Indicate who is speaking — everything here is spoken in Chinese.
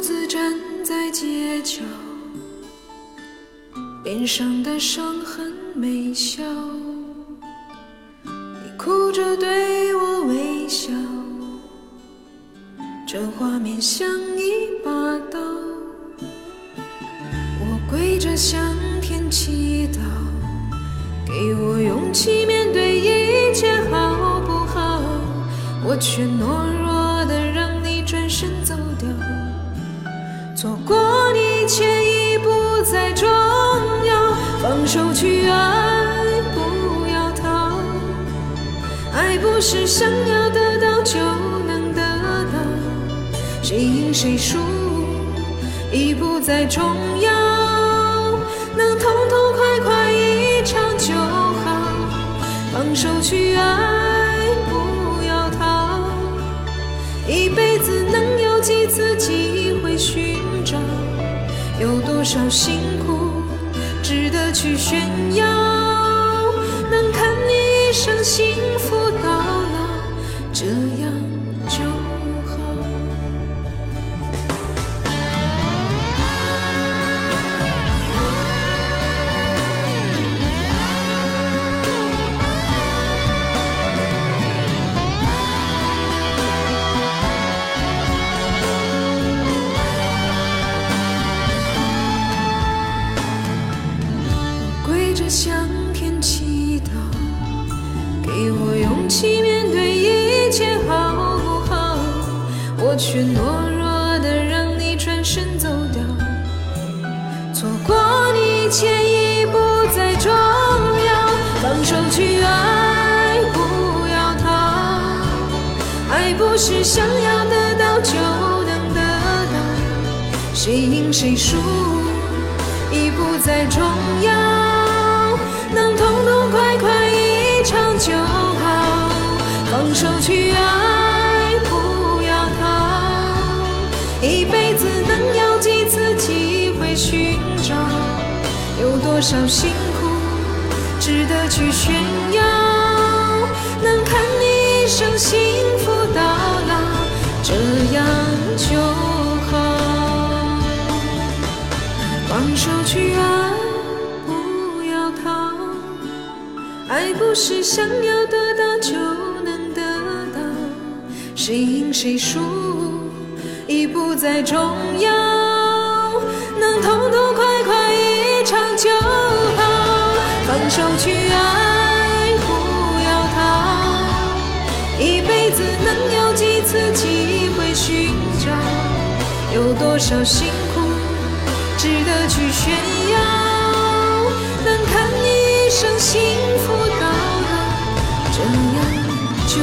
Speaker 1: 独自站在街角，脸上的伤痕没消。你哭着对我微笑，这画面像一把刀。我跪着向天祈祷，给我勇气面对一切，好不好？我却懦错你却已不再重要，放手去爱，不要逃。爱不是想要得到就能得到，谁赢谁输已不再重要，能痛痛快快一场就好，放手去爱，不要逃。一辈子多少辛苦值得去炫耀？能看你一生幸福向天祈祷，给我勇气面对一切，好不好？我却懦弱的让你转身走掉，错过你一切已不再重要，放手去爱，不要逃。爱不是想要得到就能得到，谁赢谁输已不再重要，能痛痛快快一场就好，放手去爱，不要逃。一辈子能有几次机会寻找？有多少辛苦值得去炫耀？能看你一生爱不是想要得到就能得到，谁赢谁输已不再重要，能痛痛快快一场就好。放手去爱，不要逃。一辈子能有几次机会寻找？有多少辛苦值得去炫耀？能看你一生幸福到老，这样就